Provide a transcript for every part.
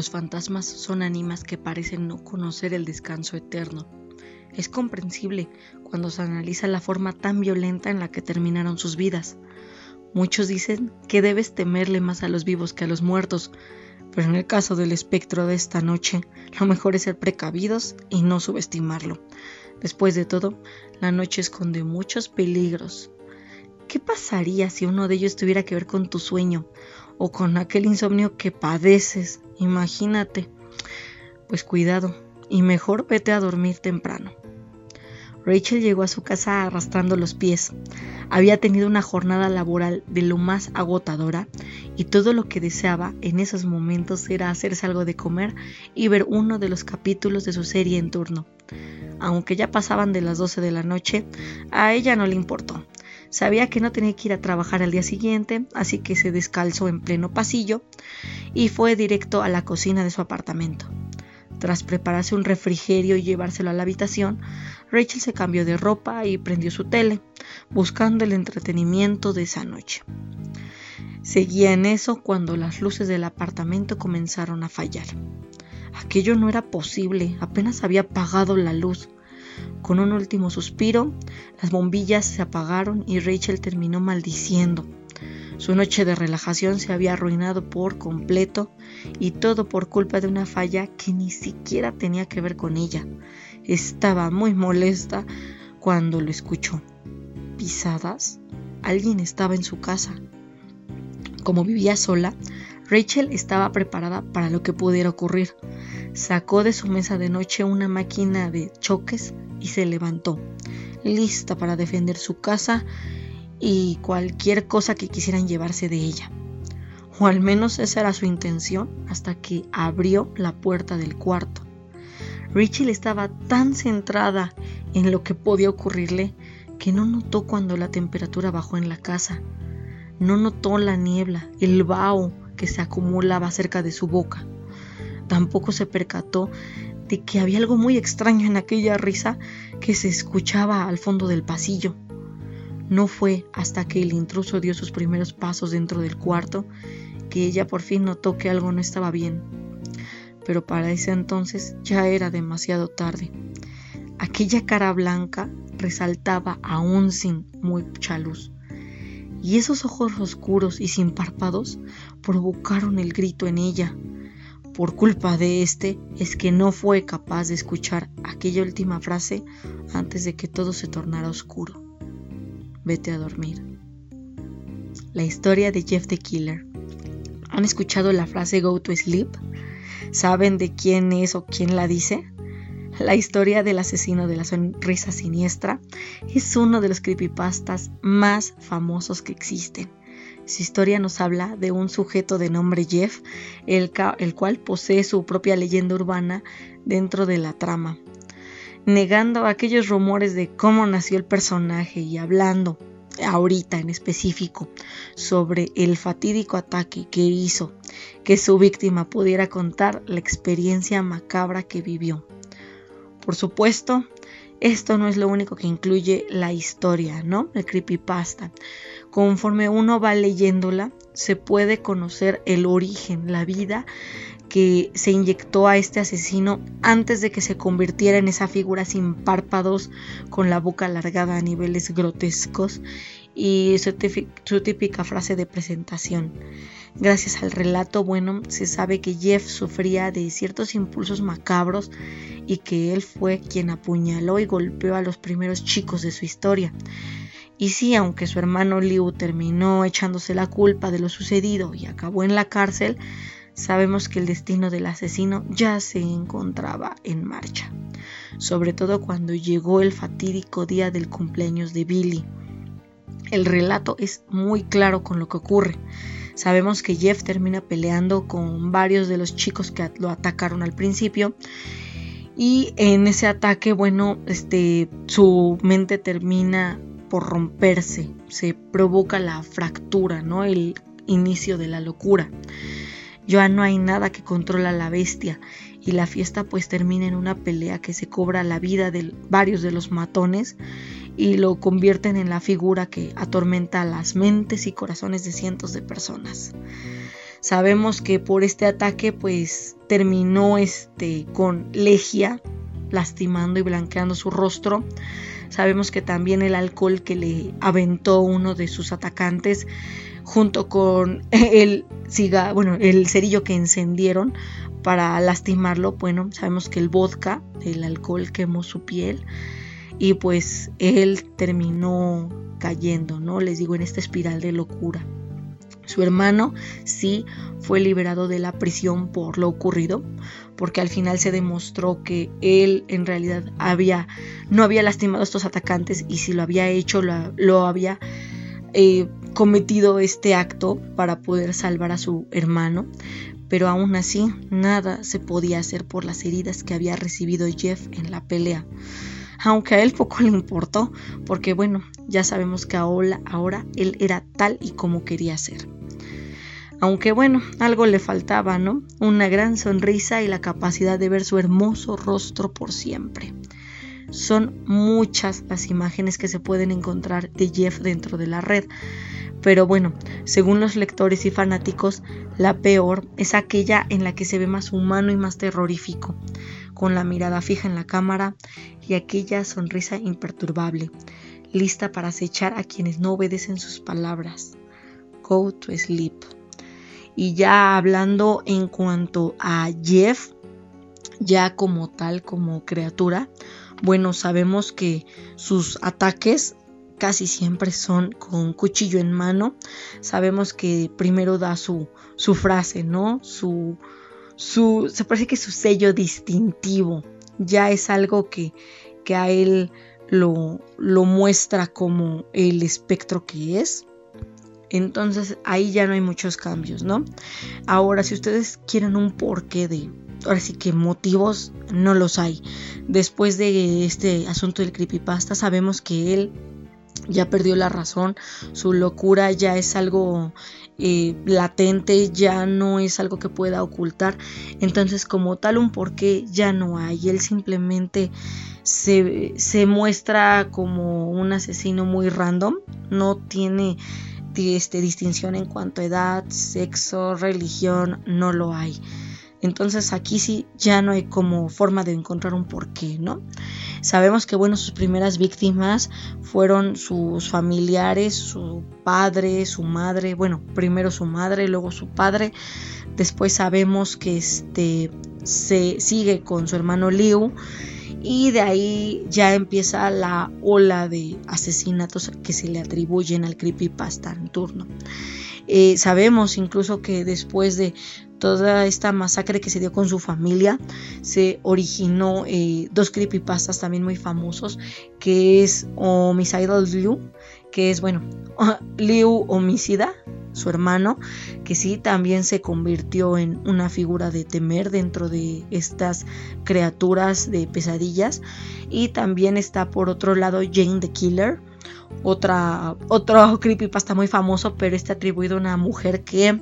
Los fantasmas son ánimas que parecen no conocer el descanso eterno. Es comprensible cuando se analiza la forma tan violenta en la que terminaron sus vidas. Muchos dicen que debes temerle más a los vivos que a los muertos, pero en el caso del espectro de esta noche, lo mejor es ser precavidos y no subestimarlo. Después de todo, la noche esconde muchos peligros. ¿Qué pasaría si uno de ellos tuviera que ver con tu sueño o con aquel insomnio que padeces? Imagínate. Pues cuidado, y mejor vete a dormir temprano. Rachel llegó a su casa arrastrando los pies. Había tenido una jornada laboral de lo más agotadora y todo lo que deseaba en esos momentos era hacerse algo de comer y ver uno de los capítulos de su serie en turno. Aunque ya pasaban de las 12 de la noche, a ella no le importó. Sabía que no tenía que ir a trabajar al día siguiente, así que se descalzó en pleno pasillo y fue directo a la cocina de su apartamento. Tras prepararse un refrigerio y llevárselo a la habitación, Rachel se cambió de ropa y prendió su tele, buscando el entretenimiento de esa noche. Seguía en eso cuando las luces del apartamento comenzaron a fallar. Aquello no era posible, apenas había apagado la luz. Con un último suspiro, las bombillas se apagaron y Rachel terminó maldiciendo. Su noche de relajación se había arruinado por completo y todo por culpa de una falla que ni siquiera tenía que ver con ella. Estaba muy molesta cuando lo escuchó. ¿Pisadas? Alguien estaba en su casa. Como vivía sola, Rachel estaba preparada para lo que pudiera ocurrir. Sacó de su mesa de noche una máquina de choques y se levantó, lista para defender su casa y cualquier cosa que quisieran llevarse de ella. O al menos esa era su intención hasta que abrió la puerta del cuarto. Rachel estaba tan centrada en lo que podía ocurrirle que no notó cuando la temperatura bajó en la casa. No notó la niebla, el vaho que se acumulaba cerca de su boca. Tampoco se percató de que había algo muy extraño en aquella risa que se escuchaba al fondo del pasillo. No fue hasta que el intruso dio sus primeros pasos dentro del cuarto que ella por fin notó que algo no estaba bien. Pero para ese entonces ya era demasiado tarde. Aquella cara blanca resaltaba aún sin mucha luz. Y esos ojos oscuros y sin párpados provocaron el grito en ella. Por culpa de este es que no fue capaz de escuchar aquella última frase antes de que todo se tornara oscuro vete a dormir. La historia de Jeff the Killer. ¿Han escuchado la frase go to sleep? ¿Saben de quién es o quién la dice? La historia del asesino de la sonrisa siniestra es uno de los creepypastas más famosos que existen. Su historia nos habla de un sujeto de nombre Jeff, el, el cual posee su propia leyenda urbana dentro de la trama negando aquellos rumores de cómo nació el personaje y hablando ahorita en específico sobre el fatídico ataque que hizo que su víctima pudiera contar la experiencia macabra que vivió. Por supuesto, esto no es lo único que incluye la historia, ¿no? El creepypasta. Conforme uno va leyéndola, se puede conocer el origen, la vida que se inyectó a este asesino antes de que se convirtiera en esa figura sin párpados, con la boca alargada a niveles grotescos y su, típica frase de presentación. Gracias al relato, bueno, se sabe que Jeff sufría de ciertos impulsos macabros y que él fue quien apuñaló y golpeó a los primeros chicos de su historia. Y sí, aunque su hermano Liu terminó echándose la culpa de lo sucedido y acabó en la cárcel, sabemos que el destino del asesino ya se encontraba en marcha, sobre todo cuando llegó el fatídico día del cumpleaños de Billy. El relato es muy claro con lo que ocurre. Sabemos que Jeff termina peleando con varios de los chicos que lo atacaron al principio y en ese ataque, bueno, este su mente termina por romperse, se provoca la fractura, ¿no? El inicio de la locura. Ya no hay nada que controla a la bestia y la fiesta pues termina en una pelea que se cobra la vida de varios de los matones y lo convierten en la figura que atormenta las mentes y corazones de cientos de personas. Sabemos que por este ataque pues terminó este con Legia lastimando y blanqueando su rostro. Sabemos que también el alcohol que le aventó uno de sus atacantes junto con el bueno, el cerillo que encendieron para lastimarlo, bueno, sabemos que el vodka, el alcohol quemó su piel y pues él terminó cayendo, ¿no? Les digo, en esta espiral de locura. Su hermano sí fue liberado de la prisión por lo ocurrido, porque al final se demostró que él en realidad había no había lastimado a estos atacantes y si lo había hecho lo, había eh, cometido este acto para poder salvar a su hermano, pero aún así nada se podía hacer por las heridas que había recibido Jeff en la pelea. Aunque a él poco le importó, porque bueno, ya sabemos que ahora, ahora él era tal y como quería ser. Aunque bueno, algo le faltaba, ¿no? Una gran sonrisa y la capacidad de ver su hermoso rostro por siempre. Son muchas las imágenes que se pueden encontrar de Jeff dentro de la red. Pero bueno, según los lectores y fanáticos, la peor es aquella en la que se ve más humano y más terrorífico, con la mirada fija en la cámara y aquella sonrisa imperturbable, lista para acechar a quienes no obedecen sus palabras. Go to sleep. Y ya hablando en cuanto a Jeff, ya como tal, como criatura, bueno, sabemos que sus ataques casi siempre son con cuchillo en mano. Sabemos que primero da su, su frase, ¿no? Su, su, se parece que su sello distintivo ya es algo que, que a él lo, lo muestra como el espectro que es. Entonces ahí ya no hay muchos cambios, ¿no? Ahora, si ustedes quieren un porqué de, ahora sí que motivos, no los hay. Después de este asunto del creepypasta, sabemos que él ya perdió la razón, su locura ya es algo eh, latente, ya no es algo que pueda ocultar. Entonces, como tal, un porqué ya no hay. Él simplemente se, se muestra como un asesino muy random, no tiene este, distinción en cuanto a edad, sexo, religión, no lo hay. Entonces aquí sí ya no hay como forma de encontrar un porqué, ¿no? Sabemos que, bueno, sus primeras víctimas fueron sus familiares, su padre, su madre, bueno, primero su madre, luego su padre. Después sabemos que este se sigue con su hermano Liu y de ahí ya empieza la ola de asesinatos que se le atribuyen al creepypasta en turno. Eh, sabemos incluso que después de toda esta masacre que se dio con su familia, se originó eh, dos creepypastas también muy famosos, que es Homicidal Liu, que es, bueno, Liu Homicida, su hermano, que sí también se convirtió en una figura de temer dentro de estas criaturas de pesadillas. Y también está por otro lado Jane the Killer, otra, otro creepypasta muy famoso, pero está atribuido a una mujer que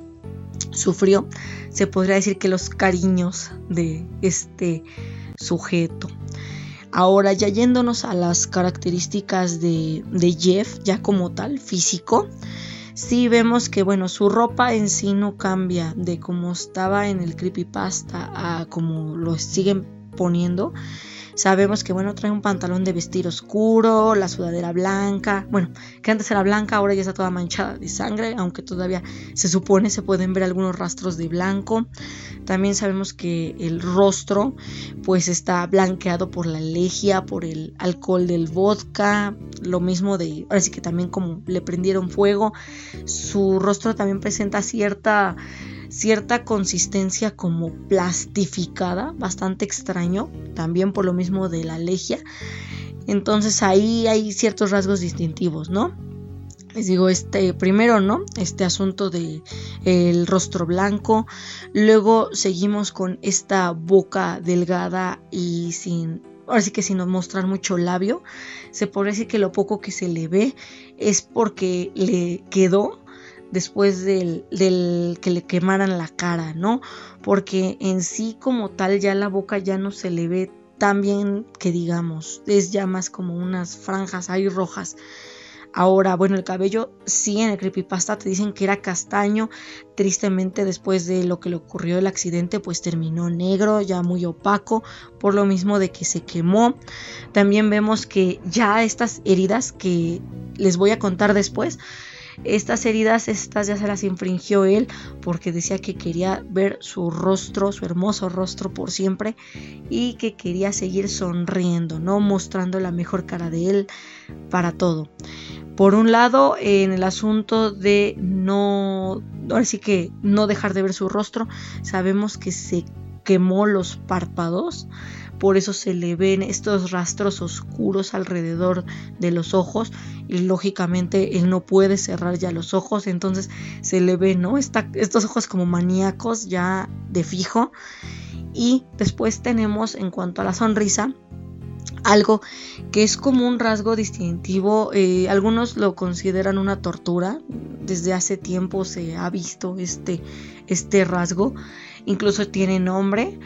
sufrió, se podría decir que los cariños de este sujeto. Ahora ya yéndonos a las características de, de Jeff, ya como tal, físico, sí vemos que bueno, su ropa en sí no cambia de como estaba en el creepypasta a como lo siguen poniendo. Sabemos que, bueno, trae un pantalón de vestir oscuro, la sudadera blanca, bueno, que antes era blanca, ahora ya está toda manchada de sangre, aunque todavía se supone se pueden ver algunos rastros de blanco. También sabemos que el rostro, pues está blanqueado por la legia, por el alcohol del vodka, lo mismo de, ahora sí que también como le prendieron fuego, su rostro también presenta cierta cierta consistencia como plastificada, bastante extraño, también por lo mismo de la legia. Entonces ahí hay ciertos rasgos distintivos, ¿no? Les digo, este primero, ¿no? Este asunto de el rostro blanco, luego seguimos con esta boca delgada y sin ahora sí que sin mostrar mucho labio, se podría decir que lo poco que se le ve es porque le quedó después del, que le quemaran la cara, ¿no? Porque en sí como tal ya la boca ya no se le ve tan bien que digamos, es ya más como unas franjas ahí rojas. Ahora, bueno, el cabello sí en el creepypasta te dicen que era castaño. Tristemente después de lo que le ocurrió el accidente, pues terminó negro, ya muy opaco, por lo mismo de que se quemó. También vemos que ya estas heridas que les voy a contar después, estas heridas, estas ya se las infringió él porque decía que quería ver su rostro, su hermoso rostro por siempre y que quería seguir sonriendo, no mostrando la mejor cara de él para todo. Por un lado, en el asunto de no, ahora sí que no dejar de ver su rostro, sabemos que se quemó los párpados por eso se le ven estos rastros oscuros alrededor de los ojos y lógicamente él no puede cerrar ya los ojos, entonces se le ve, ¿no? estos ojos como maníacos ya de fijo. Y después tenemos en cuanto a la sonrisa, algo que es como un rasgo distintivo. Eh, algunos lo consideran una tortura. Desde hace tiempo se ha visto este, este rasgo. Incluso tiene nombre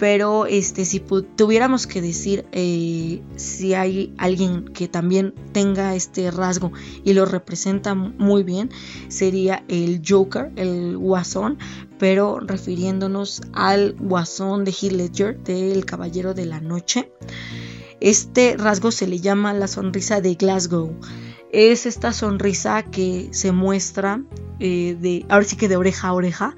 pero este si tuviéramos que decir eh, si hay alguien que también tenga este rasgo y lo representa muy bien sería el Joker el Guasón pero refiriéndonos al Guasón de Heath Ledger del Caballero de la Noche este rasgo se le llama la sonrisa de Glasgow. Es esta sonrisa que se muestra eh, ahora sí que de oreja a oreja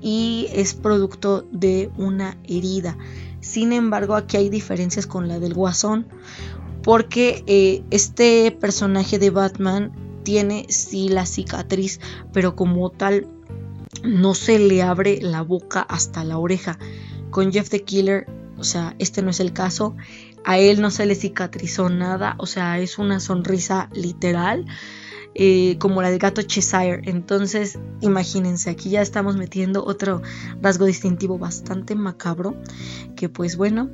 y es producto de una herida. Sin embargo, aquí hay diferencias con la del guasón, porque eh, este personaje de Batman tiene sí la cicatriz, pero como tal no se le abre la boca hasta la oreja. Con Jeff the Killer, o sea, este no es el caso. A él no se le cicatrizó nada, o sea, es una sonrisa literal. Eh, como la del gato Cheshire. Entonces, imagínense, aquí ya estamos metiendo otro rasgo distintivo bastante macabro, que pues bueno,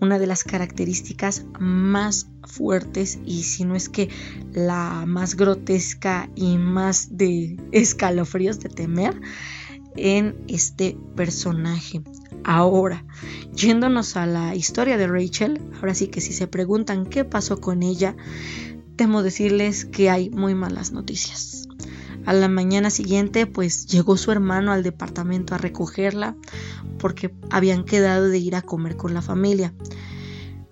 una de las características más fuertes y si no es que la más grotesca y más de escalofríos de temer en este personaje. Ahora, yéndonos a la historia de Rachel, ahora sí que si se preguntan qué pasó con ella, temo decirles que hay muy malas noticias. A la mañana siguiente, pues llegó su hermano al departamento a recogerla porque habían quedado de ir a comer con la familia.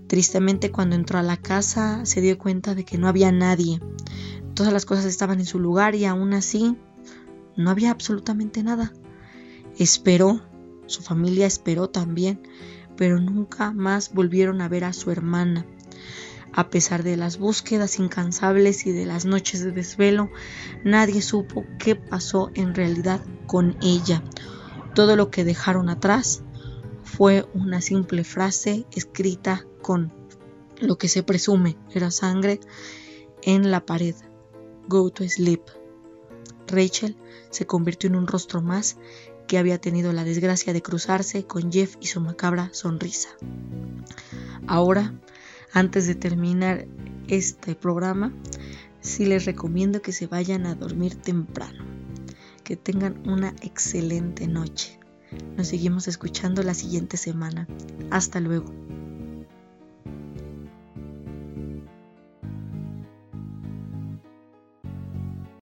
Tristemente, cuando entró a la casa, se dio cuenta de que no había nadie. Todas las cosas estaban en su lugar y aún así no había absolutamente nada. Esperó, su familia esperó también, pero nunca más volvieron a ver a su hermana. A pesar de las búsquedas incansables y de las noches de desvelo, nadie supo qué pasó en realidad con ella. Todo lo que dejaron atrás fue una simple frase escrita con lo que se presume era sangre en la pared. Go to sleep. Rachel se convirtió en un rostro más que había tenido la desgracia de cruzarse con Jeff y su macabra sonrisa. Ahora antes de terminar este programa, sí les recomiendo que se vayan a dormir temprano. Que tengan una excelente noche. Nos seguimos escuchando la siguiente semana. Hasta luego.